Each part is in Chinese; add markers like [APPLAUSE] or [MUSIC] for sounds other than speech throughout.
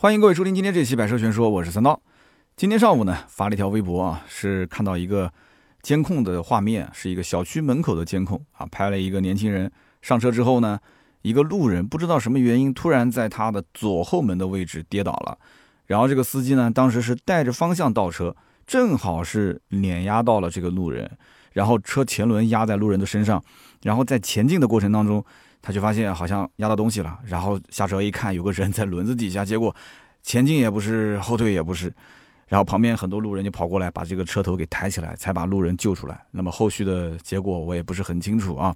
欢迎各位收听今天这期《百车全说》，我是三刀。今天上午呢，发了一条微博啊，是看到一个监控的画面，是一个小区门口的监控啊，拍了一个年轻人上车之后呢，一个路人不知道什么原因，突然在他的左后门的位置跌倒了，然后这个司机呢，当时是带着方向倒车，正好是碾压到了这个路人，然后车前轮压在路人的身上，然后在前进的过程当中。他就发现好像压到东西了，然后下车一看，有个人在轮子底下，结果前进也不是，后退也不是，然后旁边很多路人就跑过来把这个车头给抬起来，才把路人救出来。那么后续的结果我也不是很清楚啊。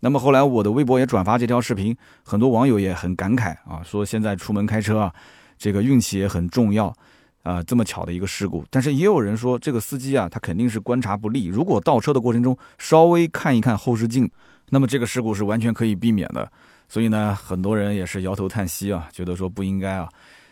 那么后来我的微博也转发这条视频，很多网友也很感慨啊，说现在出门开车啊，这个运气也很重要啊。这么巧的一个事故，但是也有人说这个司机啊，他肯定是观察不力，如果倒车的过程中稍微看一看后视镜。那么这个事故是完全可以避免的，所以呢，很多人也是摇头叹息啊，觉得说不应该啊。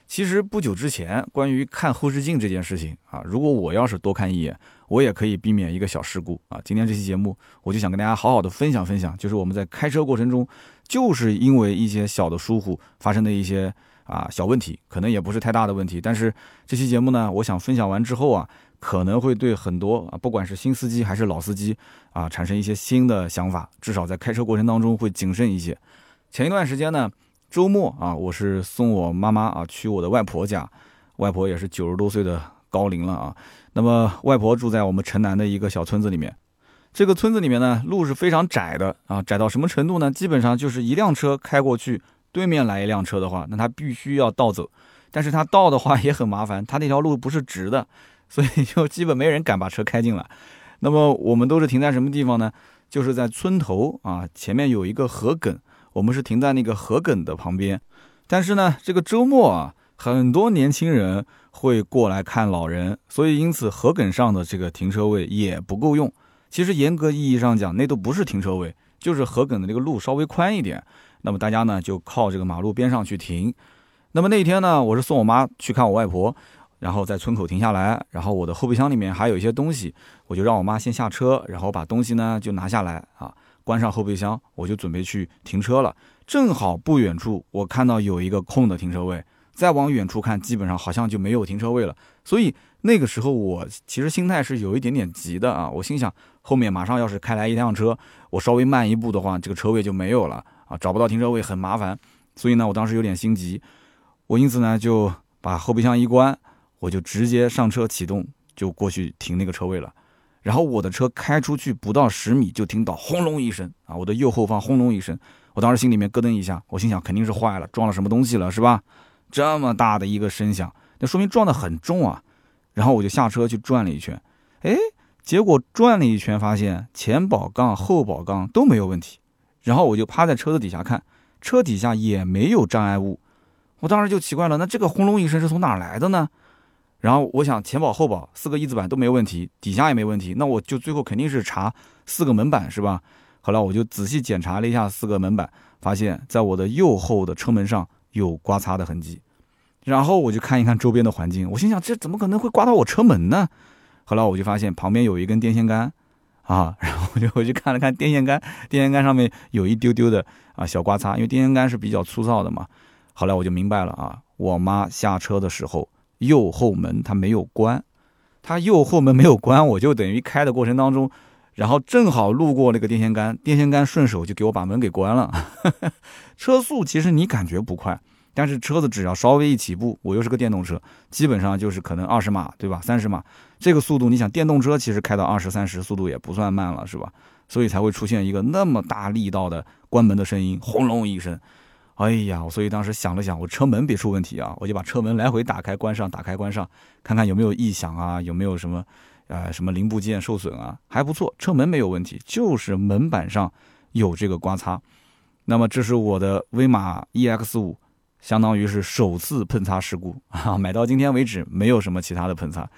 其实不久之前，关于看后视镜这件事情啊，如果我要是多看一眼，我也可以避免一个小事故啊。今天这期节目，我就想跟大家好好的分享分享，就是我们在开车过程中，就是因为一些小的疏忽发生的一些啊小问题，可能也不是太大的问题，但是这期节目呢，我想分享完之后啊。可能会对很多啊，不管是新司机还是老司机啊，产生一些新的想法，至少在开车过程当中会谨慎一些。前一段时间呢，周末啊，我是送我妈妈啊去我的外婆家，外婆也是九十多岁的高龄了啊。那么外婆住在我们城南的一个小村子里面，这个村子里面呢，路是非常窄的啊，窄到什么程度呢？基本上就是一辆车开过去，对面来一辆车的话，那他必须要倒走，但是他倒的话也很麻烦，他那条路不是直的。所以就基本没人敢把车开进来。那么我们都是停在什么地方呢？就是在村头啊，前面有一个河埂，我们是停在那个河埂的旁边。但是呢，这个周末啊，很多年轻人会过来看老人，所以因此河埂上的这个停车位也不够用。其实严格意义上讲，那都不是停车位，就是河埂的这个路稍微宽一点。那么大家呢就靠这个马路边上去停。那么那天呢，我是送我妈去看我外婆。然后在村口停下来，然后我的后备箱里面还有一些东西，我就让我妈先下车，然后把东西呢就拿下来啊，关上后备箱，我就准备去停车了。正好不远处我看到有一个空的停车位，再往远处看，基本上好像就没有停车位了。所以那个时候我其实心态是有一点点急的啊，我心想后面马上要是开来一辆车，我稍微慢一步的话，这个车位就没有了啊，找不到停车位很麻烦。所以呢，我当时有点心急，我因此呢就把后备箱一关。我就直接上车启动，就过去停那个车位了。然后我的车开出去不到十米，就听到轰隆一声啊！我的右后方轰隆一声，我当时心里面咯噔一下，我心想肯定是坏了，撞了什么东西了，是吧？这么大的一个声响，那说明撞得很重啊。然后我就下车去转了一圈，哎，结果转了一圈发现前保杠、后保杠都没有问题。然后我就趴在车子底下看，车底下也没有障碍物。我当时就奇怪了，那这个轰隆一声是从哪来的呢？然后我想前保后保四个一字板都没问题，底下也没问题，那我就最后肯定是查四个门板是吧？后来我就仔细检查了一下四个门板，发现在我的右后的车门上有刮擦的痕迹。然后我就看一看周边的环境，我心想这怎么可能会刮到我车门呢？后来我就发现旁边有一根电线杆，啊，[LAUGHS] 然后我就回去看了看电线杆，电线杆上面有一丢丢的啊小刮擦，因为电线杆是比较粗糙的嘛。后来我就明白了啊，我妈下车的时候。右后门它没有关，它右后门没有关，我就等于开的过程当中，然后正好路过那个电线杆，电线杆顺手就给我把门给关了。[LAUGHS] 车速其实你感觉不快，但是车子只要稍微一起步，我又是个电动车，基本上就是可能二十码，对吧？三十码这个速度，你想电动车其实开到二十三十速度也不算慢了，是吧？所以才会出现一个那么大力道的关门的声音，轰隆一声。哎呀，所以当时想了想，我车门别出问题啊，我就把车门来回打开关上，打开关上，看看有没有异响啊，有没有什么，呃，什么零部件受损啊，还不错，车门没有问题，就是门板上有这个刮擦。那么这是我的威马 EX 五，相当于是首次碰擦事故啊，[LAUGHS] 买到今天为止没有什么其他的碰擦。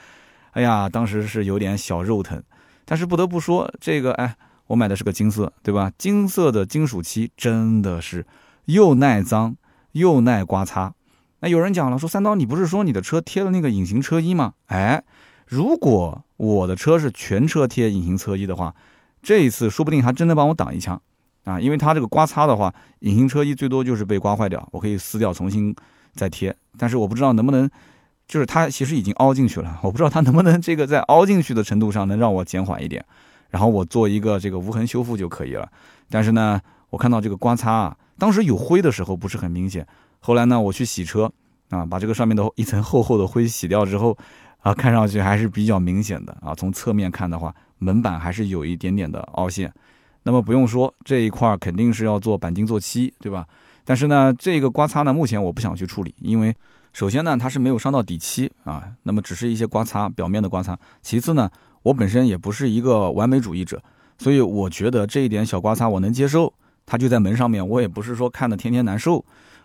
哎呀，当时是有点小肉疼，但是不得不说，这个哎，我买的是个金色，对吧？金色的金属漆真的是。又耐脏又耐刮擦，那有人讲了，说三刀，你不是说你的车贴了那个隐形车衣吗？哎，如果我的车是全车贴隐形车衣的话，这一次说不定还真能帮我挡一枪啊！因为它这个刮擦的话，隐形车衣最多就是被刮坏掉，我可以撕掉重新再贴，但是我不知道能不能，就是它其实已经凹进去了，我不知道它能不能这个在凹进去的程度上能让我减缓一点，然后我做一个这个无痕修复就可以了。但是呢，我看到这个刮擦啊，当时有灰的时候不是很明显，后来呢我去洗车啊，把这个上面的一层厚厚的灰洗掉之后，啊，[LAUGHS] 看上去还是比较明显的啊。从侧面看的话，门板还是有一点点的凹陷。那么不用说，这一块肯定是要做钣金做漆，对吧？但是呢，这个刮擦呢，目前我不想去处理，因为首先呢，它是没有伤到底漆啊，那么只是一些刮擦表面的刮擦。其次呢，我本身也不是一个完美主义者，所以我觉得这一点小刮擦我能接受。它就在门上面，我也不是说看的天天难受。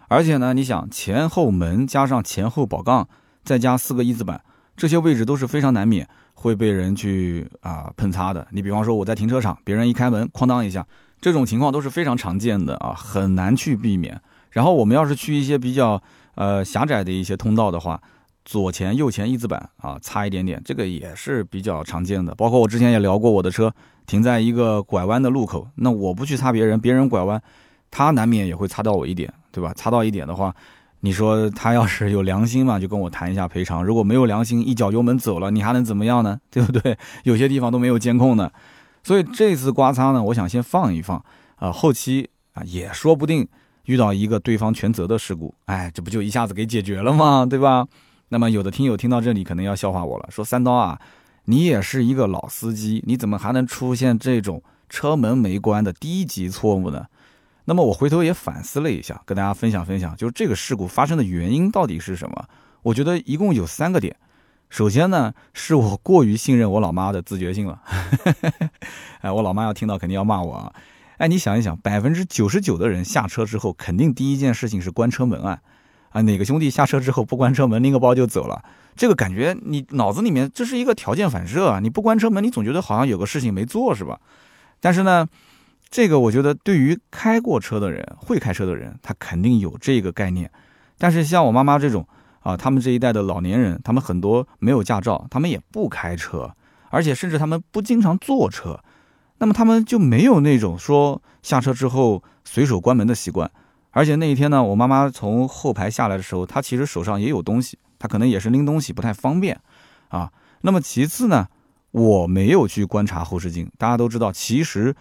而且呢，你想前后门加上前后保杠，再加四个一字板，这些位置都是非常难免。会被人去啊碰擦的。你比方说我在停车场，别人一开门，哐当一下，这种情况都是非常常见的啊，很难去避免。然后我们要是去一些比较呃狭窄的一些通道的话，左前右前一字板啊擦一点点，这个也是比较常见的。包括我之前也聊过，我的车停在一个拐弯的路口，那我不去擦别人，别人拐弯，他难免也会擦到我一点，对吧？擦到一点的话。你说他要是有良心嘛，就跟我谈一下赔偿；如果没有良心，一脚油门走了，你还能怎么样呢？[LAUGHS] 对不对？有些地方都没有监控的，所以这次刮擦呢，我想先放一放啊，后期啊也说不定遇到一个对方全责的事故，哎，这不就一下子给解决了吗？对吧？那么有的听友听到这里可能要笑话我了，说三刀啊，你也是一个老司机，你怎么还能出现这种车门没关的低级错误呢？那么我回头也反思了一下，跟大家分享分享，就是这个事故发生的原因到底是什么？我觉得一共有三个点。首先呢，是我过于信任我老妈的自觉性了。[LAUGHS] 哎，我老妈要听到肯定要骂我啊！哎，你想一想，百分之九十九的人下车之后，肯定第一件事情是关车门啊！啊，哪个兄弟下车之后不关车门，拎个包就走了？这个感觉你脑子里面这是一个条件反射啊！你不关车门，你总觉得好像有个事情没做是吧？但是呢。这个我觉得对于开过车的人，会开车的人，他肯定有这个概念。但是像我妈妈这种啊，他们这一代的老年人，他们很多没有驾照，他们也不开车，而且甚至他们不经常坐车，那么他们就没有那种说下车之后随手关门的习惯。而且那一天呢，我妈妈从后排下来的时候，她其实手上也有东西，她可能也是拎东西不太方便啊。那么其次呢，我没有去观察后视镜，大家都知道，其实。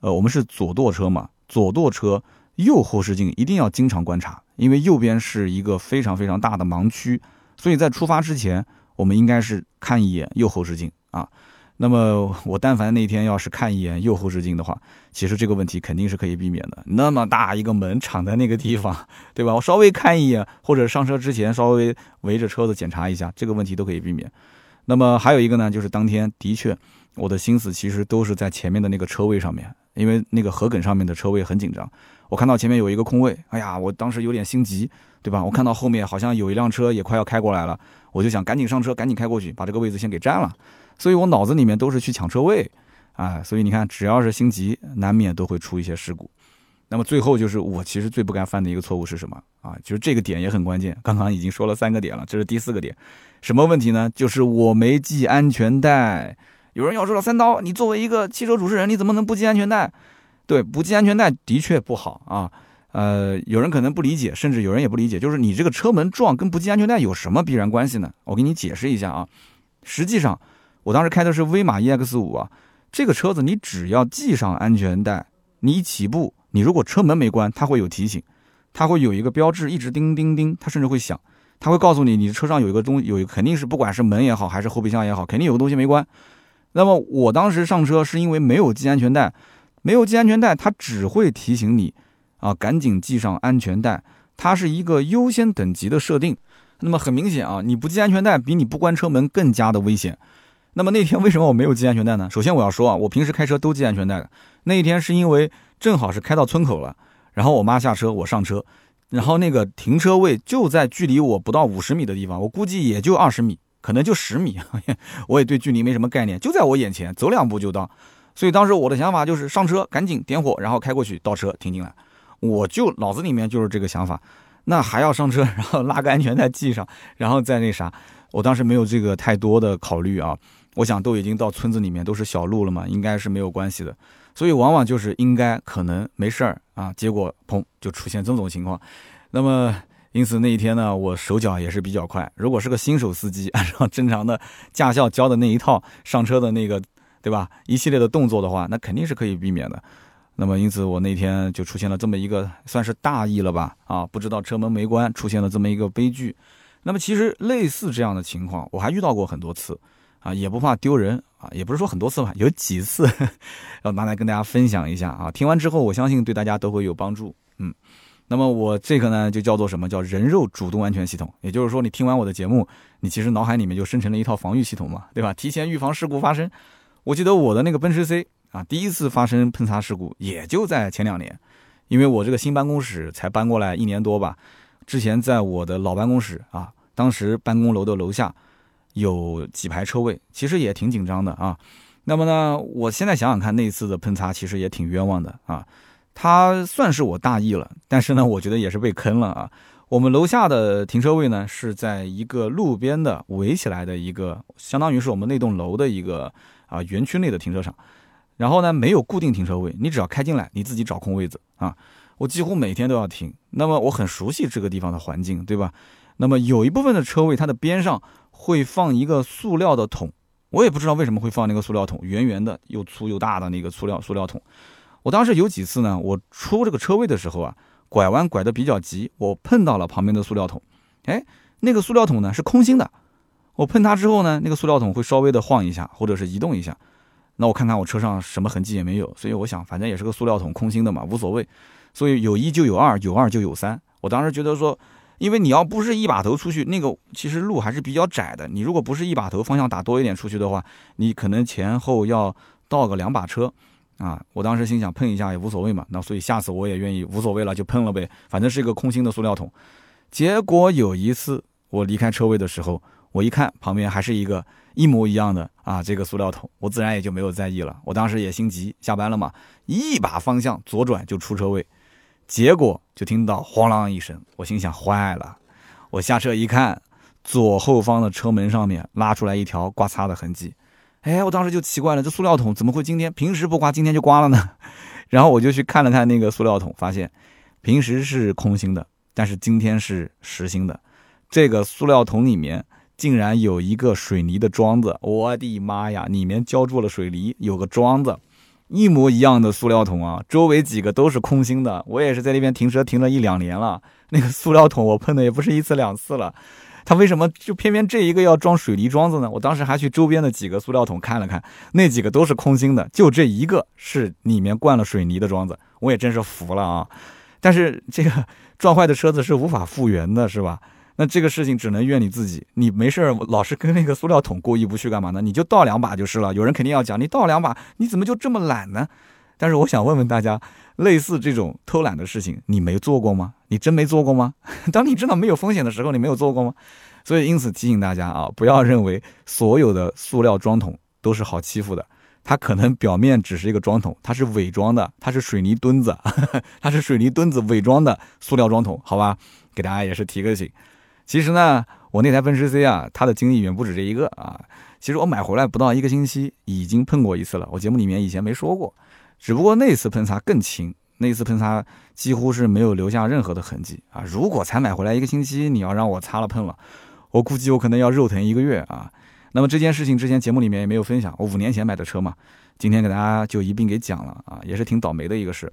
呃，我们是左舵车嘛，左舵车右后视镜一定要经常观察，因为右边是一个非常非常大的盲区，所以在出发之前，我们应该是看一眼右后视镜啊。那么我但凡那天要是看一眼右后视镜的话，其实这个问题肯定是可以避免的。那么大一个门敞在那个地方，对吧？我稍微看一眼，或者上车之前稍微围着车子检查一下，这个问题都可以避免。那么还有一个呢，就是当天的确我的心思其实都是在前面的那个车位上面。因为那个河埂上面的车位很紧张，我看到前面有一个空位，哎呀，我当时有点心急，对吧？我看到后面好像有一辆车也快要开过来了，我就想赶紧上车，赶紧开过去，把这个位置先给占了。所以我脑子里面都是去抢车位，啊，所以你看，只要是心急，难免都会出一些事故。那么最后就是我其实最不该犯的一个错误是什么啊？就是这个点也很关键，刚刚已经说了三个点了，这是第四个点，什么问题呢？就是我没系安全带。有人要说了，三刀，你作为一个汽车主持人，你怎么能不系安全带？对，不系安全带的确不好啊。呃，有人可能不理解，甚至有人也不理解，就是你这个车门撞跟不系安全带有什么必然关系呢？我给你解释一下啊。实际上，我当时开的是威马 EX 五啊，这个车子你只要系上安全带，你起步，你如果车门没关，它会有提醒，它会有一个标志一直叮叮叮，它甚至会响，它会告诉你，你车上有一个东西，有肯定是不管是门也好，还是后备箱也好，肯定有个东西没关。那么我当时上车是因为没有系安全带，没有系安全带，它只会提醒你，啊，赶紧系上安全带，它是一个优先等级的设定。那么很明显啊，你不系安全带比你不关车门更加的危险。那么那天为什么我没有系安全带呢？首先我要说啊，我平时开车都系安全带的。那一天是因为正好是开到村口了，然后我妈下车，我上车，然后那个停车位就在距离我不到五十米的地方，我估计也就二十米。可能就十米，[LAUGHS] 我也对距离没什么概念，就在我眼前，走两步就到。所以当时我的想法就是上车，赶紧点火，然后开过去，倒车停进来。我就脑子里面就是这个想法。那还要上车，[LAUGHS] 然后拉个安全带系上，然后再那啥。我当时没有这个太多的考虑啊。我想都已经到村子里面都是小路了嘛，应该是没有关系的。所以往往就是应该可能没事儿啊，结果砰就出现这种情况。那么。因此那一天呢，我手脚也是比较快。如果是个新手司机，按照正常的驾校教的那一套上车的那个，对吧？一系列的动作的话，那肯定是可以避免的。那么因此我那天就出现了这么一个算是大意了吧？啊，不知道车门没关，出现了这么一个悲剧。那么其实类似这样的情况，我还遇到过很多次，啊，也不怕丢人啊，也不是说很多次吧，有几次要拿来跟大家分享一下啊。听完之后，我相信对大家都会有帮助。嗯。那么我这个呢，就叫做什么叫人肉主动安全系统？也就是说，你听完我的节目，你其实脑海里面就生成了一套防御系统嘛，对吧？提前预防事故发生。我记得我的那个奔驰 C 啊，第一次发生喷擦事故也就在前两年，因为我这个新办公室才搬过来一年多吧。之前在我的老办公室啊，当时办公楼的楼下有几排车位，其实也挺紧张的啊。那么呢，我现在想想看，那次的喷擦其实也挺冤枉的啊。他算是我大意了，但是呢，我觉得也是被坑了啊。我们楼下的停车位呢，是在一个路边的围起来的一个，相当于是我们那栋楼的一个啊园区内的停车场。然后呢，没有固定停车位，你只要开进来，你自己找空位子啊。我几乎每天都要停，那么我很熟悉这个地方的环境，对吧？那么有一部分的车位，它的边上会放一个塑料的桶，我也不知道为什么会放那个塑料桶，圆圆的又粗又大的那个塑料塑料桶。我当时有几次呢，我出这个车位的时候啊，拐弯拐得比较急，我碰到了旁边的塑料桶，哎，那个塑料桶呢是空心的，我碰它之后呢，那个塑料桶会稍微的晃一下，或者是移动一下，那我看看我车上什么痕迹也没有，所以我想反正也是个塑料桶，空心的嘛，无所谓，所以有一就有二，有二就有三。我当时觉得说，因为你要不是一把头出去，那个其实路还是比较窄的，你如果不是一把头方向打多一点出去的话，你可能前后要倒个两把车。啊，我当时心想碰一下也无所谓嘛，那所以下次我也愿意无所谓了就碰了呗，反正是一个空心的塑料桶。结果有一次我离开车位的时候，我一看旁边还是一个一模一样的啊这个塑料桶，我自然也就没有在意了。我当时也心急，下班了嘛，一把方向左转就出车位，结果就听到哐啷一声，我心想坏了，我下车一看，左后方的车门上面拉出来一条刮擦的痕迹。哎，我当时就奇怪了，这塑料桶怎么会今天平时不刮，今天就刮了呢？[LAUGHS] 然后我就去看了看那个塑料桶，发现平时是空心的，但是今天是实心的。这个塑料桶里面竟然有一个水泥的桩子，我的妈呀！里面浇筑了水泥，有个桩子，一模一样的塑料桶啊，周围几个都是空心的。我也是在那边停车停了一两年了，那个塑料桶我碰的也不是一次两次了。他为什么就偏偏这一个要装水泥桩子呢？我当时还去周边的几个塑料桶看了看，那几个都是空心的，就这一个是里面灌了水泥的桩子，我也真是服了啊！但是这个 [LAUGHS] 撞坏的车子是无法复原的，是吧？那这个事情只能怨你自己，你没事儿老是跟那个塑料桶过意不去干嘛呢？你就倒两把就是了。有人肯定要讲，你倒两把，你怎么就这么懒呢？[LAUGHS] 但是我想问问大家，类似这种偷懒的事情，你没做过吗？你真没做过吗？[LAUGHS] 当你知道没有风险的时候，你没有做过吗？所以因此提醒大家啊，不要认为所有的塑料装桶都是好欺负的，它可能表面只是一个装桶，它是伪装的，它是水泥墩子，[LAUGHS] 它是水泥墩子伪装的塑料装桶，好吧？给大家也是提个醒。其实呢，我那台奔驰 C 啊，它的经历远不止这一个啊。其实我买回来不到一个星期，已经碰过一次了。我节目里面以前没说过。只不过那次喷擦更轻，那次喷擦几乎是没有留下任何的痕迹啊！如果才买回来一个星期，你要让我擦了喷了，我估计我可能要肉疼一个月啊！那么这件事情之前节目里面也没有分享，我五年前买的车嘛，今天给大家就一并给讲了啊，也是挺倒霉的一个事。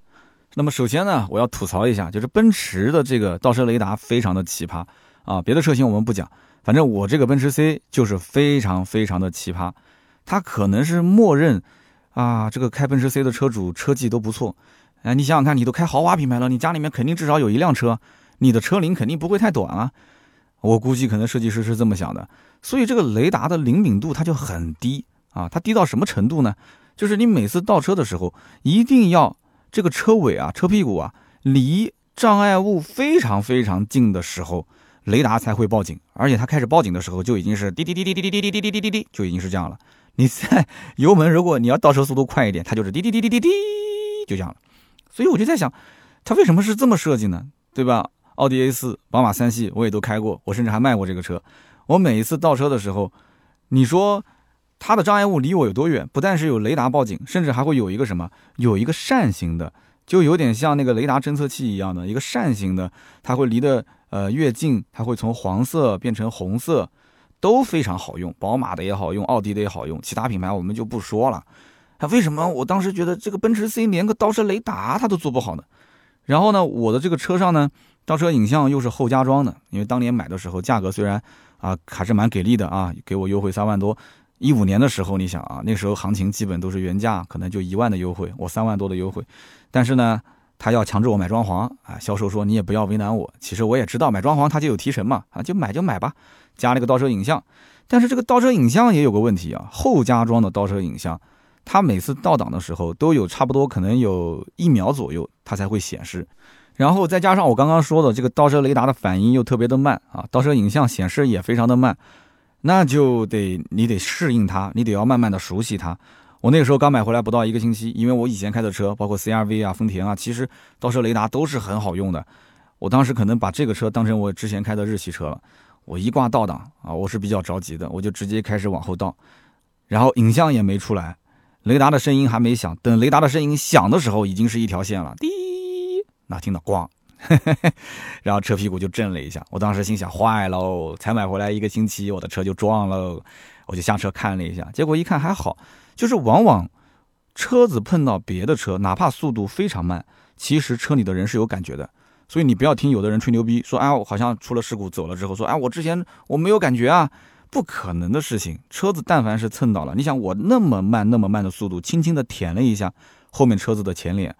那么首先呢，我要吐槽一下，就是奔驰的这个倒车雷达非常的奇葩啊！别的车型我们不讲，反正我这个奔驰 C 就是非常非常的奇葩，它可能是默认。啊，这个开奔驰 C 的车主车技都不错，哎，你想想看，你都开豪华品牌了，你家里面肯定至少有一辆车，你的车龄肯定不会太短啊。我估计可能设计师是这么想的，所以这个雷达的灵敏度它就很低啊，它低到什么程度呢？就是你每次倒车的时候，一定要这个车尾啊、车屁股啊离障碍物非常非常近的时候，雷达才会报警，而且它开始报警的时候就已经是滴滴滴滴滴滴滴滴滴滴滴滴，就已经是这样了。你在油门，如果你要倒车速度快一点，它就是滴滴滴滴滴滴，就这样了。所以我就在想，它为什么是这么设计呢？对吧？奥迪 A 四、宝马三系我也都开过，我甚至还卖过这个车。我每一次倒车的时候，你说它的障碍物离我有多远？不但是有雷达报警，甚至还会有一个什么？有一个扇形的，就有点像那个雷达侦测器一样的一个扇形的，它会离的呃，越近它会从黄色变成红色，都非常好用。宝马的也好用，奥迪的也好用，其他品牌我们就不说了。它为什么我当时觉得这个奔驰 C 连个倒车雷达它都做不好呢？然后呢，我的这个车上呢，倒车影像又是后加装的，因为当年买的时候价格虽然啊还是蛮给力的啊，给我优惠三万多。一五年的时候，你想啊，那时候行情基本都是原价，可能就一万的优惠，我三万多的优惠。但是呢，他要强制我买装潢啊，销售说你也不要为难我。其实我也知道买装潢他就有提成嘛，啊，就买就买吧，加了个倒车影像。但是这个倒车影像也有个问题啊，后加装的倒车影像，它每次倒档的时候都有差不多可能有一秒左右它才会显示，然后再加上我刚刚说的这个倒车雷达的反应又特别的慢啊，倒车影像显示也非常的慢。那就得你得适应它，你得要慢慢的熟悉它。我那个时候刚买回来不到一个星期，因为我以前开的车，包括 CRV 啊、丰田啊，其实倒车雷达都是很好用的。我当时可能把这个车当成我之前开的日系车了。我一挂倒档啊，我是比较着急的，我就直接开始往后倒，然后影像也没出来，雷达的声音还没响。等雷达的声音响的时候，已经是一条线了，滴，那听到咣。[LAUGHS] 然后车屁股就震了一下，我当时心想坏喽，才买回来一个星期，我的车就撞喽，我就下车看了一下，结果一看还好，就是往往车子碰到别的车，哪怕速度非常慢，其实车里的人是有感觉的，所以你不要听有的人吹牛逼说，哎，我好像出了事故走了之后说，哎，我之前我没有感觉啊，不可能的事情，车子但凡是蹭到了，你想我那么慢那么慢的速度，轻轻的舔了一下后面车子的前脸。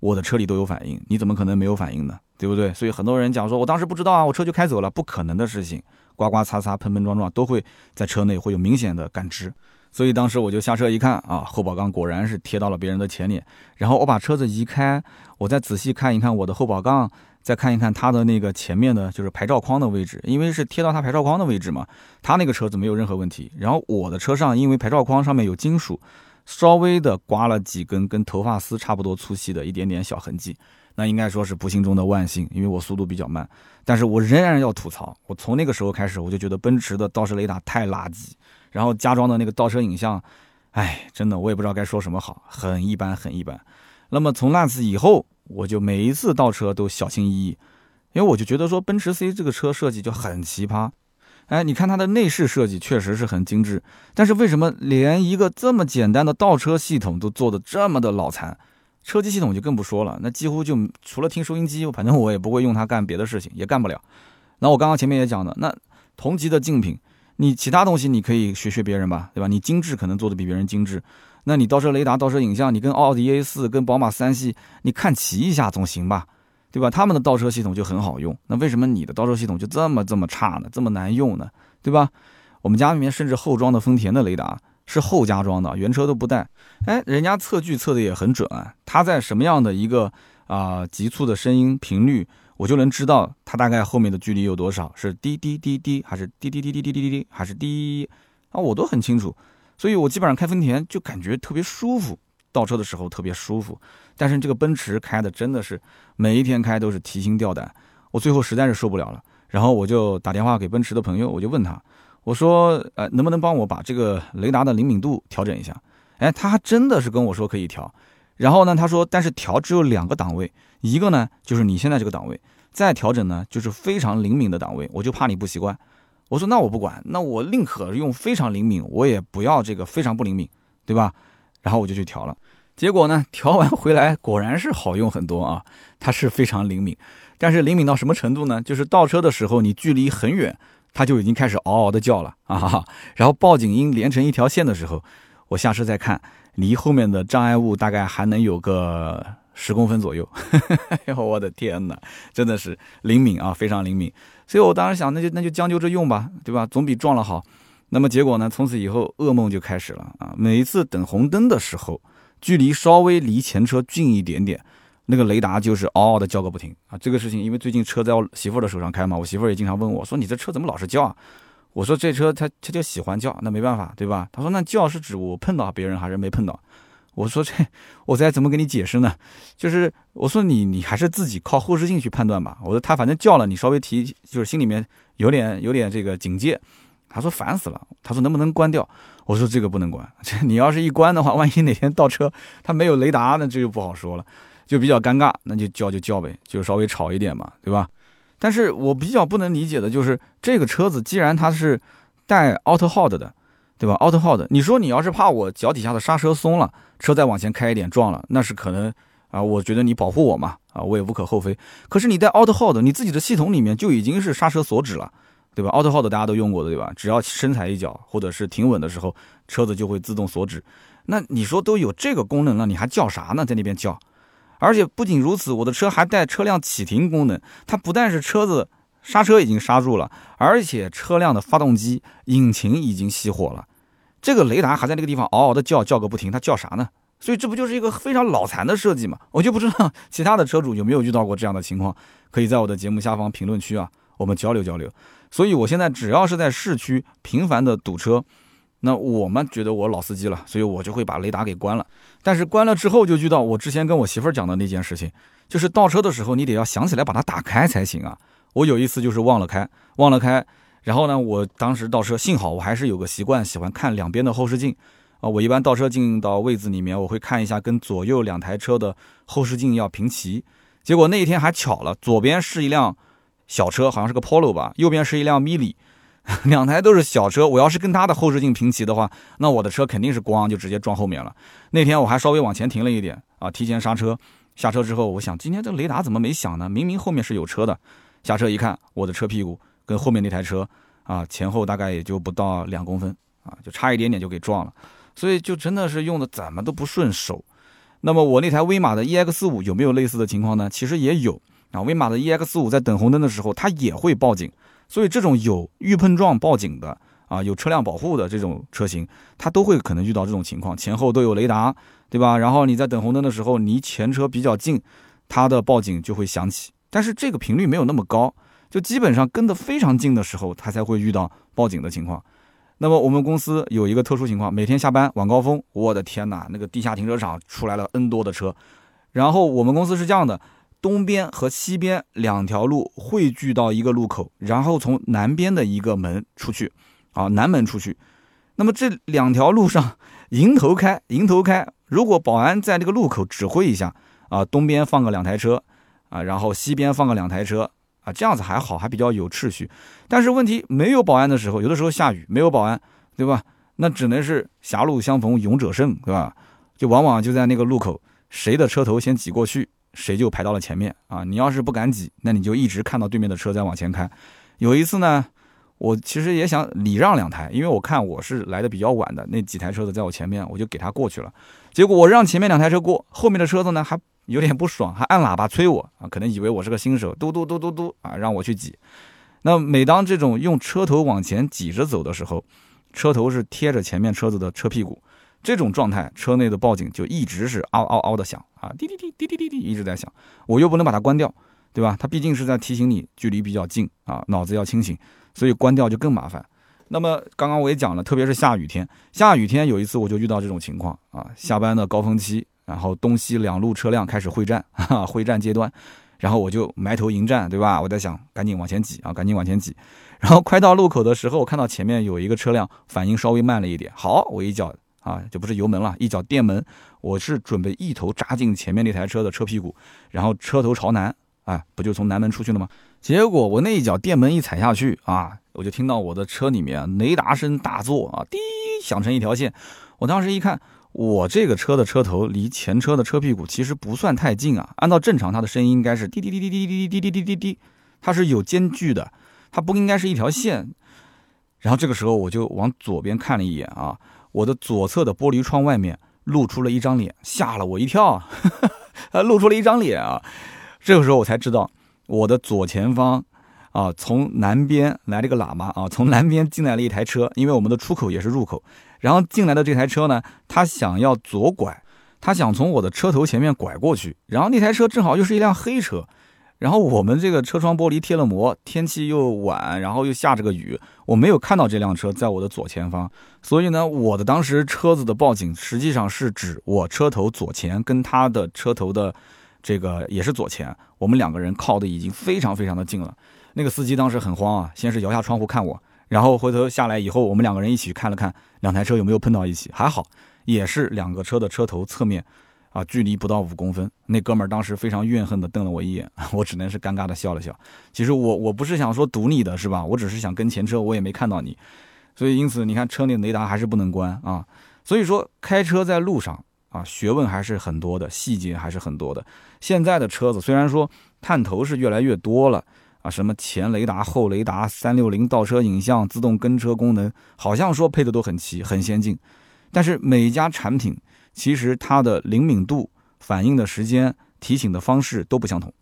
我的车里都有反应，你怎么可能没有反应呢？对不对？所以很多人讲说，我当时不知道啊，我车就开走了，不可能的事情，刮刮擦擦、碰碰撞撞都会在车内会有明显的感知。所以当时我就下车一看啊，后保杠果然是贴到了别人的前脸。然后我把车子移开，我再仔细看一看我的后保杠，再看一看它的那个前面的就是牌照框的位置，因为是贴到它牌照框的位置嘛，它那个车子没有任何问题。然后我的车上因为牌照框上面有金属。稍微的刮了几根跟头发丝差不多粗细的一点点小痕迹，那应该说是不幸中的万幸，因为我速度比较慢。但是我仍然要吐槽，我从那个时候开始我就觉得奔驰的倒车雷达太垃圾，然后加装的那个倒车影像，哎，真的我也不知道该说什么好，很一般很一般。那么从那次以后，我就每一次倒车都小心翼翼，因为我就觉得说奔驰 C 这个车设计就很奇葩。哎，你看它的内饰设计确实是很精致，但是为什么连一个这么简单的倒车系统都做的这么的脑残？车机系统就更不说了，那几乎就除了听收音机，反正我也不会用它干别的事情，也干不了。那我刚刚前面也讲的，那同级的竞品，你其他东西你可以学学别人吧，对吧？你精致可能做的比别人精致，那你倒车雷达、倒车影像，你跟奥迪 A 四、跟宝马三系，你看齐一下总行吧？对吧？他们的倒车系统就很好用，那为什么你的倒车系统就这么这么差呢？这么难用呢？对吧？我们家里面甚至后装的丰田的雷达是后加装的，原车都不带。哎，人家测距测的也很准，它在什么样的一个啊急促的声音频率，我就能知道它大概后面的距离有多少，是滴滴滴滴，还是滴滴滴滴滴滴滴，还是滴啊，我都很清楚。所以我基本上开丰田就感觉特别舒服。倒车的时候特别舒服，但是这个奔驰开的真的是每一天开都是提心吊胆。我最后实在是受不了了，然后我就打电话给奔驰的朋友，我就问他，我说，呃，能不能帮我把这个雷达的灵敏度调整一下？哎，他还真的是跟我说可以调。然后呢，他说，但是调只有两个档位，一个呢就是你现在这个档位，再调整呢就是非常灵敏的档位。我就怕你不习惯。我说那我不管，那我宁可用非常灵敏，我也不要这个非常不灵敏，对吧？然后我就去调了，结果呢，调完回来果然是好用很多啊，它是非常灵敏，但是灵敏到什么程度呢？就是倒车的时候你距离很远，它就已经开始嗷嗷的叫了啊，然后报警音连成一条线的时候，我下车再看，离后面的障碍物大概还能有个十公分左右，[LAUGHS] 哎呦我的天哪，真的是灵敏啊，非常灵敏，所以我当时想，那就那就将就着用吧，对吧？总比撞了好。那么结果呢？从此以后噩梦就开始了啊！每一次等红灯的时候，距离稍微离前车近一点点，那个雷达就是嗷嗷的叫个不停啊！这个事情，因为最近车在我媳妇儿的手上开嘛，我媳妇儿也经常问我说：“你这车怎么老是叫啊？”我说：“这车它它就喜欢叫，那没办法，对吧？”他说：“那叫是指我碰到别人还是没碰到？”我说：“这我再怎么跟你解释呢？就是我说你你还是自己靠后视镜去判断吧。我说他反正叫了，你稍微提就是心里面有点有点这个警戒。”他说烦死了，他说能不能关掉？我说这个不能关，这 [LAUGHS] 你要是一关的话，万一哪天倒车他没有雷达，那这就不好说了，就比较尴尬，那就叫就叫呗，就稍微吵一点嘛，对吧？但是我比较不能理解的就是这个车子，既然它是带 Auto Hold 的，对吧？Auto Hold，你说你要是怕我脚底下的刹车松了，车再往前开一点撞了，那是可能啊，我觉得你保护我嘛，啊，我也无可厚非。可是你带 Auto Hold，你自己的系统里面就已经是刹车锁止了，对吧？Auto Hold 大家都用过的，对吧？只要深踩一脚或者是停稳的时候，车子就会自动锁止。那你说都有这个功能了，你还叫啥呢？在那边叫？而且不仅如此，我的车还带车辆启停功能。它不但是车子刹车已经刹住了，而且车辆的发动机、引擎已经熄火了。这个雷达还在那个地方嗷嗷的叫，叫个不停。它叫啥呢？所以这不就是一个非常脑残的设计嘛？[LAUGHS] 我就不知道 [LAUGHS] 其他的车主有没有遇到过这样的情况，可以在我的节目下方评论区啊，我们交流交流。所以我现在只要是在市区频繁的堵车。那我们觉得我老司机了，所以我就会把雷达给关了。但是关了之后就遇到我之前跟我媳妇儿讲的那件事情，就是倒车的时候你得要想起来把它打开才行啊。我有一次就是忘了开，忘了开，然后呢，我当时倒车，幸好我还是有个习惯，喜欢看两边的后视镜啊。我一般倒车进到位子里面，我会看一下跟左右两台车的后视镜要平齐。结果那一天还巧了，左边是一辆小车，好像是个 Polo 吧，右边是一辆 Mini。[LAUGHS] 两台都是小车，我要是跟它的后视镜平齐的话，那我的车肯定是咣就直接撞后面了。那天我还稍微往前停了一点啊，提前刹车。下车之后，我想今天这雷达怎么没响呢？明明后面是有车的。下车一看，我的车屁股跟后面那台车啊前后大概也就不到两公分啊，就差一点点就给撞了。所以就真的是用的怎么都不顺手。那么我那台威马的 EX 五有没有类似的情况呢？其实也有啊，威马的 EX 五在等红灯的时候，它也会报警。所以这种有预碰撞报警的啊，有车辆保护的这种车型，它都会可能遇到这种情况，前后都有雷达，对吧？然后你在等红灯的时候，离前车比较近，它的报警就会响起。但是这个频率没有那么高，就基本上跟得非常近的时候，他才会遇到报警的情况。那么我们公司有一个特殊情况，每天下班晚高峰，我的天哪，那个地下停车场出来了 N 多的车，然后我们公司是这样的。东边和西边两条路汇聚到一个路口，然后从南边的一个门出去，啊，南门出去。那么这两条路上迎头开，迎头开。如果保安在这个路口指挥一下，啊，东边放个两台车，啊，然后西边放个两台车，啊，这样子还好，还比较有秩序。但是问题没有保安的时候，有的时候下雨没有保安，对吧？那只能是狭路相逢勇者胜，对吧？就往往就在那个路口，谁的车头先挤过去。谁就排到了前面啊！你要是不敢挤，那你就一直看到对面的车在往前开。有一次呢，我其实也想礼让两台，因为我看我是来的比较晚的，那几台车子在我前面，我就给他过去了。结果我让前面两台车过，后面的车子呢还有点不爽，还按喇叭催我啊，可能以为我是个新手，嘟嘟嘟嘟嘟啊，让我去挤。那每当这种用车头往前挤着走的时候，车头是贴着前面车子的车屁股。这种状态，车内的报警就一直是嗷嗷嗷的响啊，滴滴滴滴滴滴滴一直在响，我又不能把它关掉，对吧？它毕竟是在提醒你距离比较近啊，脑子要清醒，所以关掉就更麻烦。那么刚刚我也讲了，特别是下雨天，下雨天有一次我就遇到这种情况啊，下班的高峰期，然后东西两路车辆开始会战，[LAUGHS] 哈，会战阶段，然后我就埋头迎战，对吧？我在想赶紧往前挤啊，赶紧往前挤，然后快到路口的时候，我看到前面有一个车辆反应稍微慢了一点，好，我一脚。啊，就不是油门了，一脚电门，我是准备一头扎进前面那台车的车屁股，然后车头朝南，啊，不就从南门出去了吗？结果我那一脚电门一踩下去啊，我就听到我的车里面雷达声大作啊，滴响成一条线。我当时一看，我这个车的车头离前车的车屁股其实不算太近啊，按照正常它的声音应该是滴滴滴滴滴滴滴滴滴滴滴，它是有间距的，它不应该是一条线。然后这个时候我就往左边看了一眼啊。我的左侧的玻璃窗外面露出了一张脸，吓了我一跳，啊 [LAUGHS] 露出了一张脸啊！这个时候我才知道，我的左前方啊，从南边来了个喇嘛啊，从南边进来了一台车，因为我们的出口也是入口，然后进来的这台车呢，他想要左拐，他想从我的车头前面拐过去，然后那台车正好又是一辆黑车。然后我们这个车窗玻璃贴了膜，天气又晚，然后又下着个雨，我没有看到这辆车在我的左前方，所以呢，我的当时车子的报警实际上是指我车头左前跟他的车头的这个也是左前，我们两个人靠的已经非常非常的近了。那个司机当时很慌啊，先是摇下窗户看我，然后回头下来以后，我们两个人一起看了看两台车有没有碰到一起，还好，也是两个车的车头侧面。啊，距离不到五公分。那哥们儿当时非常怨恨的瞪了我一眼，[LAUGHS] 我只能是尴尬的笑了笑。其实我我不是想说堵你的是吧？我只是想跟前车，我也没看到你。所以因此你看车内雷达还是不能关啊。所以说开车在路上啊，学问还是很多的，细节还是很多的。现在的车子虽然说探头是越来越多了啊，什么前雷达、后雷达、三六零倒车影像、自动跟车功能，好像说配的都很齐、很先进，但是每家产品。其实它的灵敏度、反应的时间、提醒的方式都不相同。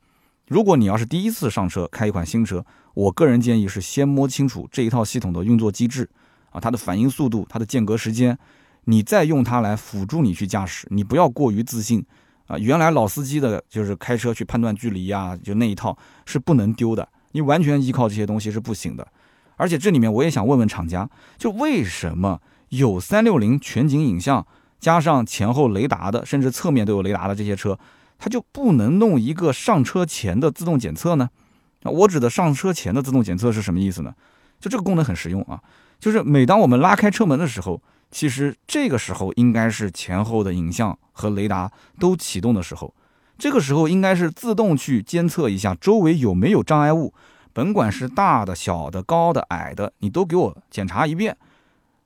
如果你要是第一次上车开一款新车，我个人建议是先摸清楚这一套系统的运作机制啊，它的反应速度、它的间隔时间，你再用它来辅助你去驾驶。你不要过于自信啊！原来老司机的就是开车去判断距离呀，就那一套是不能丢的。你完全依靠这些东西是不行的。而且这里面我也想问问厂家，就为什么有三六零全景影像？加上前后雷达的，甚至侧面都有雷达的这些车，它就不能弄一个上车前的自动检测呢？啊，我指的上车前的自动检测是什么意思呢？就这个功能很实用啊，就是每当我们拉开车门的时候，其实这个时候应该是前后的影像和雷达都启动的时候，这个时候应该是自动去监测一下周围有没有障碍物，甭管是大的、小的、高的、矮的，你都给我检查一遍。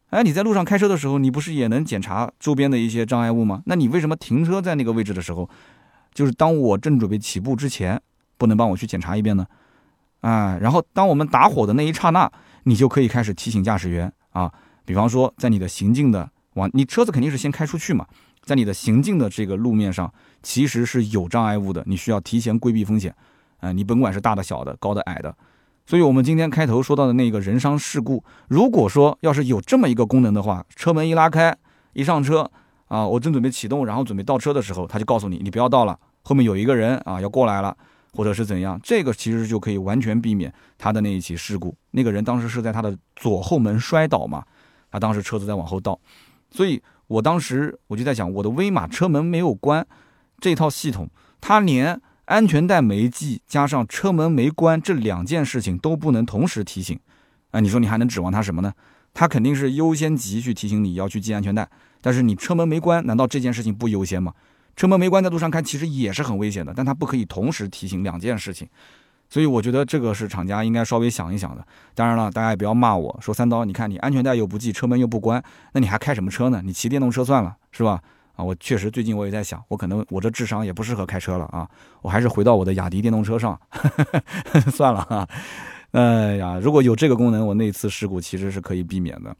哎，你在路上开车的时候，你不是也能检查周边的一些障碍物吗？那你为什么停车在那个位置的时候，就是当我正准备起步之前，不能帮我去检查一遍呢？啊，然后当我们打火的那一刹那，你就可以开始提醒驾驶员啊，比方说在你的行进的往，你车子肯定是先开出去嘛，在你的行进的这个路面上，其实是有障碍物的，你需要提前规避风险。啊，你甭管是大的、小的、高的、矮的。所以，我们今天开头说到的那个人伤事故，如果说要是有这么一个功能的话，车门一拉开，一上车啊，我正准备启动，然后准备倒车的时候，他就告诉你，你不要倒了，后面有一个人啊要过来了，或者是怎样，这个其实就可以完全避免他的那一起事故。那个人当时是在他的左后门摔倒嘛，他当时车子在往后倒，所以我当时我就在想，我的威马车门没有关，这套系统它连。安全带没系，加上车门没关，这两件事情都不能同时提醒，啊，你说你还能指望它什么呢？它肯定是优先级去提醒你要去系安全带，但是你车门没关，难道这件事情不优先吗？车门没关在路上开其实也是很危险的，但它不可以同时提醒两件事情，所以我觉得这个是厂家应该稍微想一想的。当然了，大家也不要骂我说三刀，你看你安全带又不系，车门又不关，那你还开什么车呢？你骑电动车算了，是吧？啊，我确实最近我也在想，我可能我这智商也不适合开车了啊，我还是回到我的雅迪电动车上 [LAUGHS] 算了哈。哎呀，如果有这个功能，我那次事故其实是可以避免的。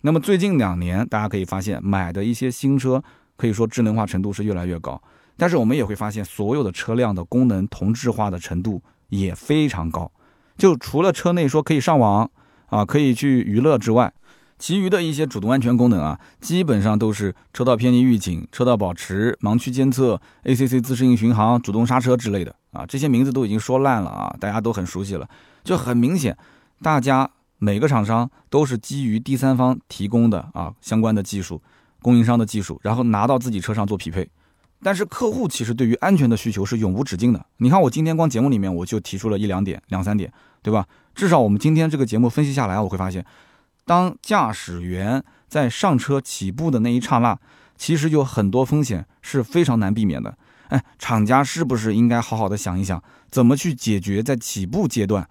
那么最近两年，大家可以发现买的一些新车，可以说智能化程度是越来越高，但是我们也会发现，所有的车辆的功能同质化的程度也非常高。就除了车内说可以上网啊，可以去娱乐之外。其余的一些主动安全功能啊，基本上都是车道偏离预警、车道保持、盲区监测、ACC 自适应巡航、主动刹车之类的啊，这些名字都已经说烂了啊，大家都很熟悉了。就很明显，大家每个厂商都是基于第三方提供的啊相关的技术，供应商的技术，然后拿到自己车上做匹配。但是客户其实对于安全的需求是永无止境的。你看我今天光节目里面我就提出了一两点、两三点，对吧？至少我们今天这个节目分析下来，我会发现。当驾驶员在上车起步的那一刹那，其实有很多风险是非常难避免的。哎，厂家是不是应该好好的想一想，怎么去解决在起步阶段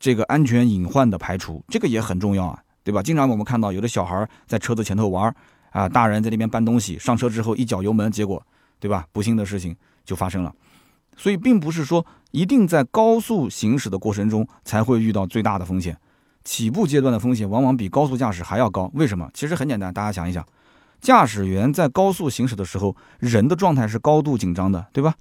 这个安全隐患的排除？这个也很重要啊，对吧？经常我们看到有的小孩在车子前头玩啊，大人在那边搬东西，上车之后一脚油门，结果，对吧？不幸的事情就发生了。所以，并不是说一定在高速行驶的过程中才会遇到最大的风险。起步阶段的风险往往比高速驾驶还要高，为什么？其实很简单，大家想一想，驾驶员在高速行驶的时候，人的状态是高度紧张的，对吧？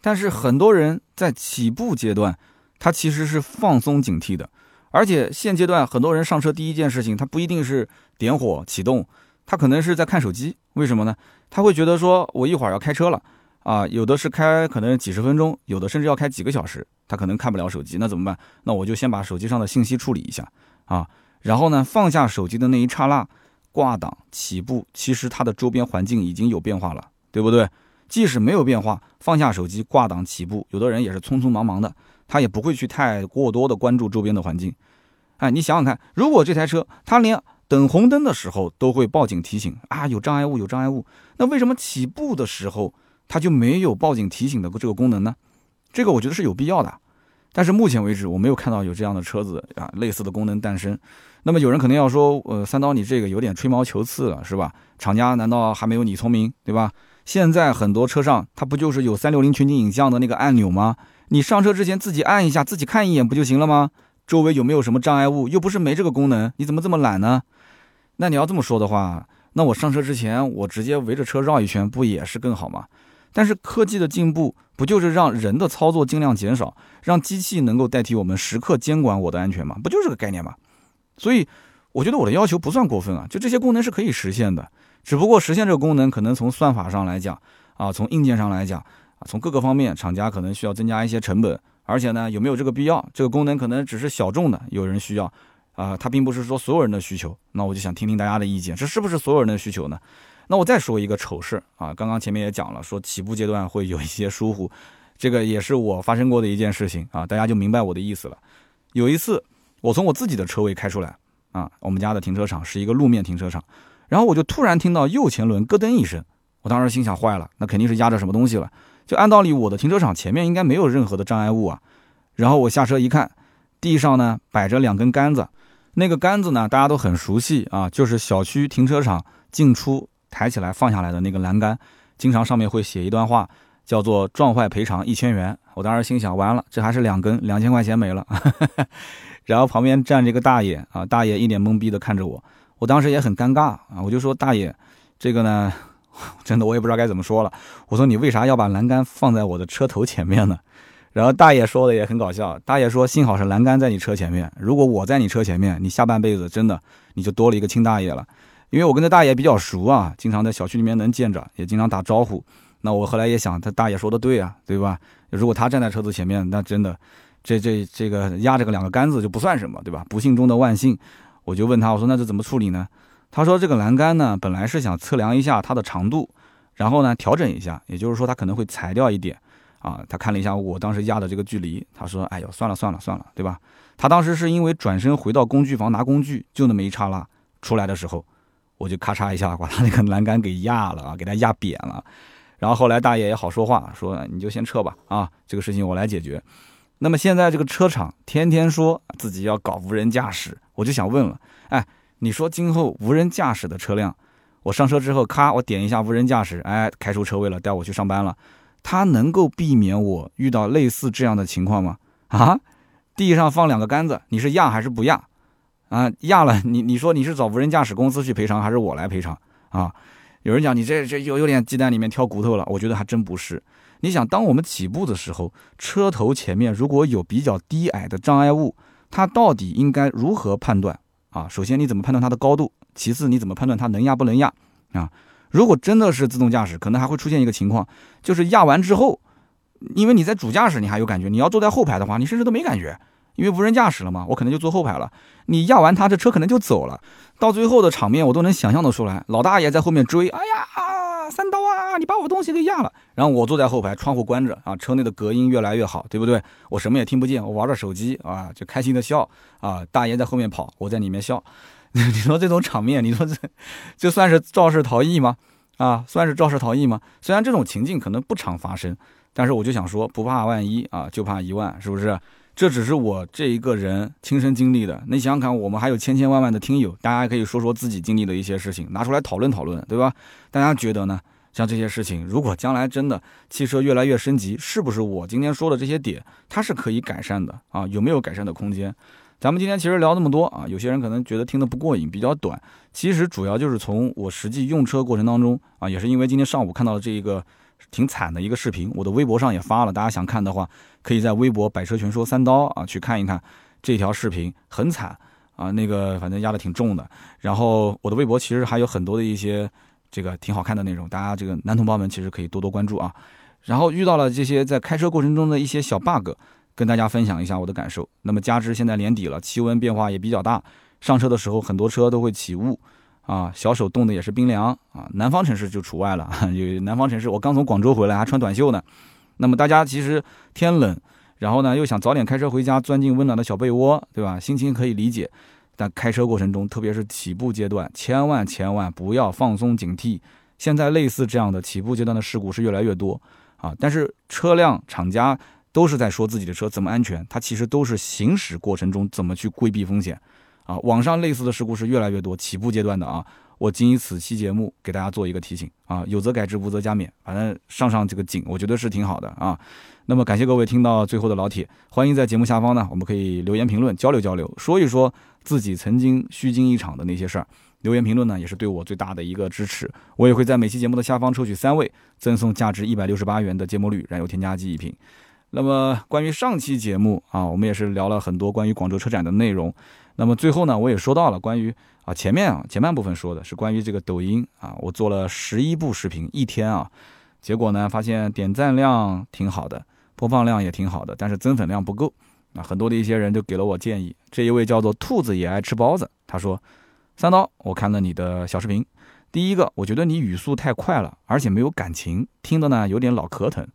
但是很多人在起步阶段，他其实是放松警惕的，而且现阶段很多人上车第一件事情，他不一定是点火启动，他可能是在看手机，为什么呢？他会觉得说，我一会儿要开车了。啊，有的是开可能几十分钟，有的甚至要开几个小时，他可能看不了手机，那怎么办？那我就先把手机上的信息处理一下啊，然后呢，放下手机的那一刹那，挂档起步，其实它的周边环境已经有变化了，对不对？即使没有变化，放下手机挂档起步，有的人也是匆匆忙忙的，他也不会去太过多的关注周边的环境。哎，你想想看，如果这台车它连等红灯的时候都会报警提醒啊，有障碍物，有障碍物。那为什么起步的时候它就没有报警提醒的这个功能呢？这个我觉得是有必要的。但是目前为止我没有看到有这样的车子啊，类似的功能诞生。那么有人肯定要说，呃，三刀你这个有点吹毛求疵了，是吧？厂家难道还没有你聪明，对吧？现在很多车上它不就是有三六零全景影像的那个按钮吗？你上车之前自己按一下，自己看一眼不就行了吗？周围有没有什么障碍物？又不是没这个功能，你怎么这么懒呢？那你要这么说的话，那我上车之前我直接围着车绕一圈，不也是更好吗？但是科技的进步不就是让人的操作尽量减少，让机器能够代替我们时刻监管我的安全吗？不就是个概念吗？所以我觉得我的要求不算过分啊，就这些功能是可以实现的，只不过实现这个功能可能从算法上来讲啊，从硬件上来讲啊，从各个方面厂家可能需要增加一些成本，而且呢有没有这个必要？这个功能可能只是小众的有人需要。啊，它并不是说所有人的需求，那我就想听听大家的意见，这是不是所有人的需求呢？那我再说一个丑事啊，刚刚前面也讲了，说起步阶段会有一些疏忽，这个也是我发生过的一件事情啊，大家就明白我的意思了。有一次，我从我自己的车位开出来啊，我们家的停车场是一个路面停车场，然后我就突然听到右前轮咯噔一声，我当时心想坏了，那肯定是压着什么东西了。就按道理我的停车场前面应该没有任何的障碍物啊，然后我下车一看，地上呢摆着两根杆子。那个杆子呢，大家都很熟悉啊，就是小区停车场进出抬起来放下来的那个栏杆，经常上面会写一段话，叫做“撞坏赔偿一千元”。我当时心想，完了，这还是两根，两千块钱没了。[LAUGHS] 然后旁边站着一个大爷啊，大爷一脸懵逼的看着我，我当时也很尴尬啊，我就说大爷，这个呢，[LAUGHS] 真的我也不知道该怎么说了。我说你为啥要把栏杆放在我的车头前面呢？然后大爷说的也很搞笑，大爷说：“幸好是栏杆在你车前面，如果我在你车前面，你下半辈子真的你就多了一个亲大爷了。”因为我跟这大爷比较熟啊，经常在小区里面能见着，也经常打招呼。那我后来也想，他大爷说的对啊，对吧？如果他站在车子前面，那真的，这这这个压着个两个杆子就不算什么，对吧？不幸中的万幸。我就问他，我说那这怎么处理呢？他说这个栏杆呢，本来是想测量一下它的长度，然后呢调整一下，也就是说它可能会裁掉一点。啊，他看了一下我当时压的这个距离，他说：“哎呦，算了算了算了，对吧？”他当时是因为转身回到工具房拿工具，就那么一刹那，出来的时候，我就咔嚓一下把他那个栏杆给压了啊，给他压扁了。然后后来大爷也好说话，说：“你就先撤吧，啊，这个事情我来解决。”那么现在这个车厂天天说自己要搞无人驾驶，我就想问了，哎，你说今后无人驾驶的车辆，我上车之后，咔，我点一下无人驾驶，哎，开出车位了，带我去上班了。它能够避免我遇到类似这样的情况吗？啊，地上放两个杆子，你是压还是不压？啊，压了，你你说你是找无人驾驶公司去赔偿，还是我来赔偿？啊，有人讲你这这有有点鸡蛋里面挑骨头了，我觉得还真不是。你想，当我们起步的时候，车头前面如果有比较低矮的障碍物，它到底应该如何判断？啊，首先你怎么判断它的高度？其次你怎么判断它能压不能压？啊？如果真的是自动驾驶，可能还会出现一个情况，就是压完之后，因为你在主驾驶你还有感觉，你要坐在后排的话，你甚至都没感觉，因为无人驾驶了嘛，我可能就坐后排了。你压完它，这车可能就走了。到最后的场面，我都能想象得出来，老大爷在后面追，哎呀，三刀啊，你把我东西给压了。然后我坐在后排，窗户关着啊，车内的隔音越来越好，对不对？我什么也听不见，我玩着手机啊，就开心的笑啊。大爷在后面跑，我在里面笑。[LAUGHS] 你说这种场面，你说这就算是肇事逃逸吗？啊，算是肇事逃逸吗？虽然这种情境可能不常发生，但是我就想说，不怕万一啊，就怕一万，是不是？这只是我这一个人亲身经历的。你想想看，我们还有千千万万的听友，大家可以说说自己经历的一些事情，拿出来讨论讨论，对吧？大家觉得呢？像这些事情，如果将来真的汽车越来越升级，是不是我今天说的这些点，它是可以改善的啊？有没有改善的空间？咱们今天其实聊那么多啊，有些人可能觉得听得不过瘾，比较短。其实主要就是从我实际用车过程当中啊，也是因为今天上午看到了这一个挺惨的一个视频，我的微博上也发了，大家想看的话，可以在微博“百车全说三刀”啊去看一看这条视频，很惨啊，那个反正压的挺重的。然后我的微博其实还有很多的一些这个挺好看的内容，大家这个男同胞们其实可以多多关注啊。然后遇到了这些在开车过程中的一些小 bug。跟大家分享一下我的感受。那么加之现在年底了，气温变化也比较大，上车的时候很多车都会起雾，啊，小手冻的也是冰凉啊。南方城市就除外了，[LAUGHS] 有南方城市，我刚从广州回来还穿短袖呢。那么大家其实天冷，然后呢又想早点开车回家，钻进温暖的小被窝，对吧？心情可以理解。但开车过程中，特别是起步阶段，千万千万不要放松警惕。现在类似这样的起步阶段的事故是越来越多啊，但是车辆厂家都是在说自己的车怎么安全，它其实都是行驶过程中怎么去规避风险啊。网上类似的事故是越来越多，起步阶段的啊。我仅以此期节目给大家做一个提醒啊，有则改之，无则加勉，反正上上这个警，我觉得是挺好的啊。那么感谢各位听到最后的老铁，欢迎在节目下方呢，我们可以留言评论交流交流，说一说自己曾经虚惊一场的那些事儿。留言评论呢，也是对我最大的一个支持。我也会在每期节目的下方抽取三位，赠送价值一百六十八元的芥末绿燃油添加剂一瓶。那么关于上期节目啊，我们也是聊了很多关于广州车展的内容。那么最后呢，我也说到了关于。啊，前面啊，前半部分说的是关于这个抖音啊，我做了十一部视频，一天啊，结果呢，发现点赞量挺好的，播放量也挺好的，但是增粉量不够。啊，很多的一些人就给了我建议。这一位叫做兔子也爱吃包子，他说：“三刀，我看了你的小视频，第一个，我觉得你语速太快了，而且没有感情，听的呢有点老壳疼。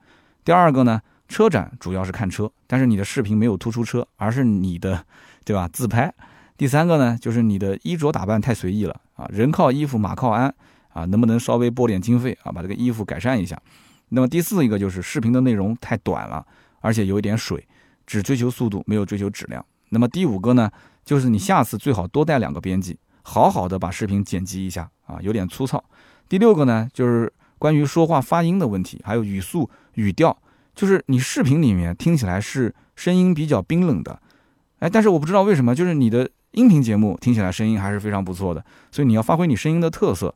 第二个呢，车展主要是看车，但是你的视频没有突出车，而是你的，[LAUGHS] 对吧？自拍。”第三个呢，就是你的衣着打扮太随意了啊，人靠衣服，马靠鞍啊，能不能稍微拨点经费啊，把这个衣服改善一下？那么第四一个就是视频的内容太短了，而且有一点水，只追求速度，没有追求质量。那么第五个呢，就是你下次最好多带两个编辑，好好的把视频剪辑一下啊，有点粗糙。第六个呢，就是关于说话发音的问题，还有语速、语调，就是你视频里面听起来是声音比较冰冷的，哎，但是我不知道为什么，就是你的。音频节目听起来声音还是非常不错的，所以你要发挥你声音的特色，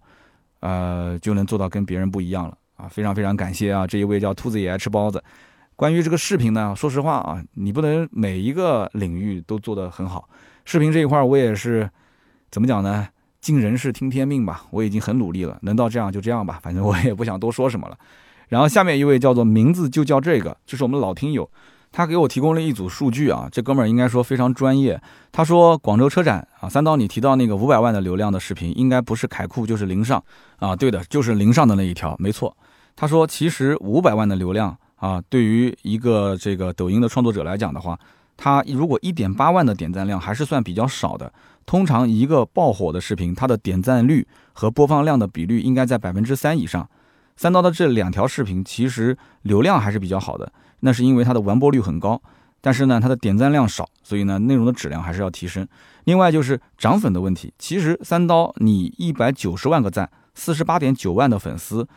呃，就能做到跟别人不一样了啊！非常非常感谢啊，这一位叫兔子也爱吃包子。关于这个视频呢，说实话啊，你不能每一个领域都做得很好。视频这一块我也是怎么讲呢？尽人事听天命吧，我已经很努力了，能到这样就这样吧，反正我也不想多说什么了。然后下面一位叫做名字就叫这个，这是我们老听友。他给我提供了一组数据啊，这哥们儿应该说非常专业。他说广州车展啊，三刀你提到那个五百万的流量的视频，应该不是凯酷就是零上啊，对的，就是零上的那一条，没错。他说其实五百万的流量啊，对于一个这个抖音的创作者来讲的话，他如果一点八万的点赞量还是算比较少的。通常一个爆火的视频，它的点赞率和播放量的比率应该在百分之三以上。三刀的这两条视频其实流量还是比较好的。那是因为它的完播率很高，但是呢，它的点赞量少，所以呢，内容的质量还是要提升。另外就是涨粉的问题，其实三刀你一百九十万个赞，四十八点九万的粉丝，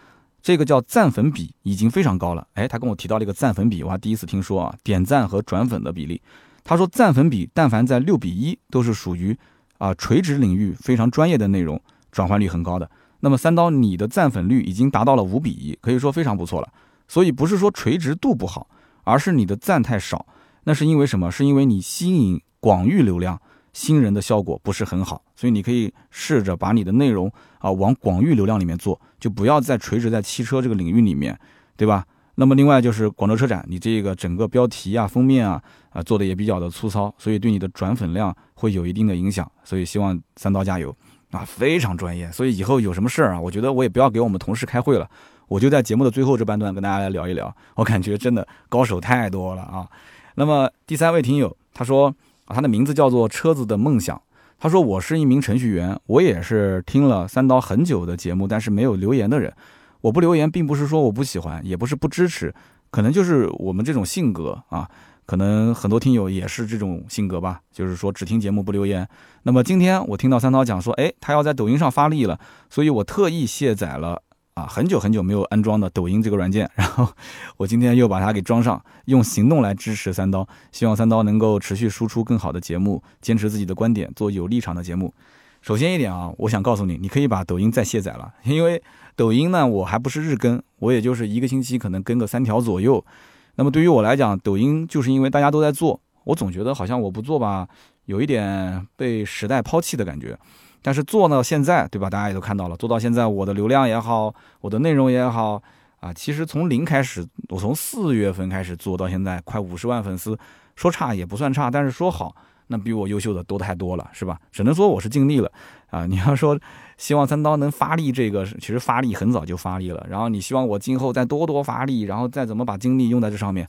这个叫赞粉比已经非常高了。哎，他跟我提到了一个赞粉比，我还第一次听说啊，点赞和转粉的比例。他说赞粉比但凡在六比一，都是属于啊垂直领域非常专业的内容，转换率很高的。那么三刀你的赞粉率已经达到了五比一，可以说非常不错了。所以不是说垂直度不好。而是你的赞太少，那是因为什么？是因为你吸引广域流量新人的效果不是很好，所以你可以试着把你的内容啊往广域流量里面做，就不要再垂直在汽车这个领域里面，对吧？那么另外就是广州车展，你这个整个标题啊、封面啊啊做的也比较的粗糙，所以对你的转粉量会有一定的影响。所以希望三刀加油啊，非常专业。所以以后有什么事儿啊，我觉得我也不要给我们同事开会了。我就在节目的最后这半段跟大家来聊一聊，我感觉真的高手太多了啊。那么第三位听友他说啊，他的名字叫做车子的梦想。他说我是一名程序员，我也是听了三刀很久的节目，但是没有留言的人。我不留言，并不是说我不喜欢，也不是不支持，可能就是我们这种性格啊。可能很多听友也是这种性格吧，就是说只听节目不留言。那么今天我听到三刀讲说，哎，他要在抖音上发力了，所以我特意卸载了。啊，很久很久没有安装的抖音这个软件，然后我今天又把它给装上，用行动来支持三刀，希望三刀能够持续输出更好的节目，坚持自己的观点，做有立场的节目。首先一点啊，我想告诉你，你可以把抖音再卸载了，因为抖音呢，我还不是日更，我也就是一个星期可能更个三条左右。那么对于我来讲，抖音就是因为大家都在做，我总觉得好像我不做吧，有一点被时代抛弃的感觉。但是做到现在，对吧？大家也都看到了，做到现在，我的流量也好，我的内容也好，啊，其实从零开始，我从四月份开始做到现在，快五十万粉丝，说差也不算差，但是说好，那比我优秀的多太多了，是吧？只能说我是尽力了，啊，你要说希望三刀能发力，这个其实发力很早就发力了，然后你希望我今后再多多发力，然后再怎么把精力用在这上面，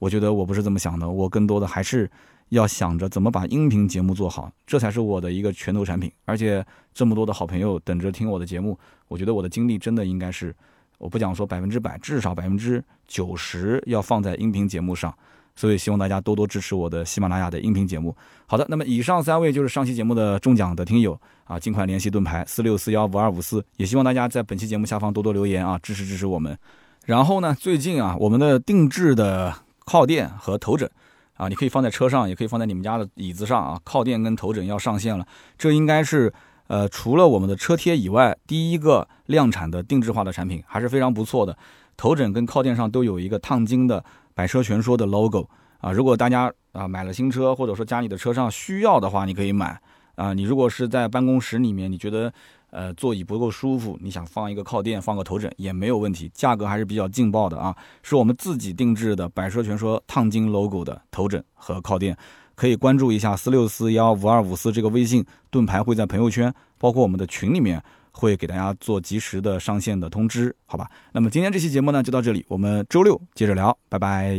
我觉得我不是这么想的，我更多的还是。要想着怎么把音频节目做好，这才是我的一个拳头产品。而且这么多的好朋友等着听我的节目，我觉得我的精力真的应该是，我不讲说百分之百，至少百分之九十要放在音频节目上。所以希望大家多多支持我的喜马拉雅的音频节目。好的，那么以上三位就是上期节目的中奖的听友啊，尽快联系盾牌四六四幺五二五四。也希望大家在本期节目下方多多留言啊，支持支持我们。然后呢，最近啊，我们的定制的靠垫和头枕啊，你可以放在车上，也可以放在你们家的椅子上啊。靠垫跟头枕要上线了，这应该是呃除了我们的车贴以外，第一个量产的定制化的产品，还是非常不错的。头枕跟靠垫上都有一个烫金的。百车全说的 logo 啊，如果大家啊买了新车，或者说家里的车上需要的话，你可以买啊。你如果是在办公室里面，你觉得呃座椅不够舒服，你想放一个靠垫，放个头枕也没有问题，价格还是比较劲爆的啊。是我们自己定制的百车全说烫金 logo 的头枕和靠垫，可以关注一下四六四幺五二五四这个微信盾牌会在朋友圈，包括我们的群里面。会给大家做及时的上线的通知，好吧？那么今天这期节目呢就到这里，我们周六接着聊，拜拜。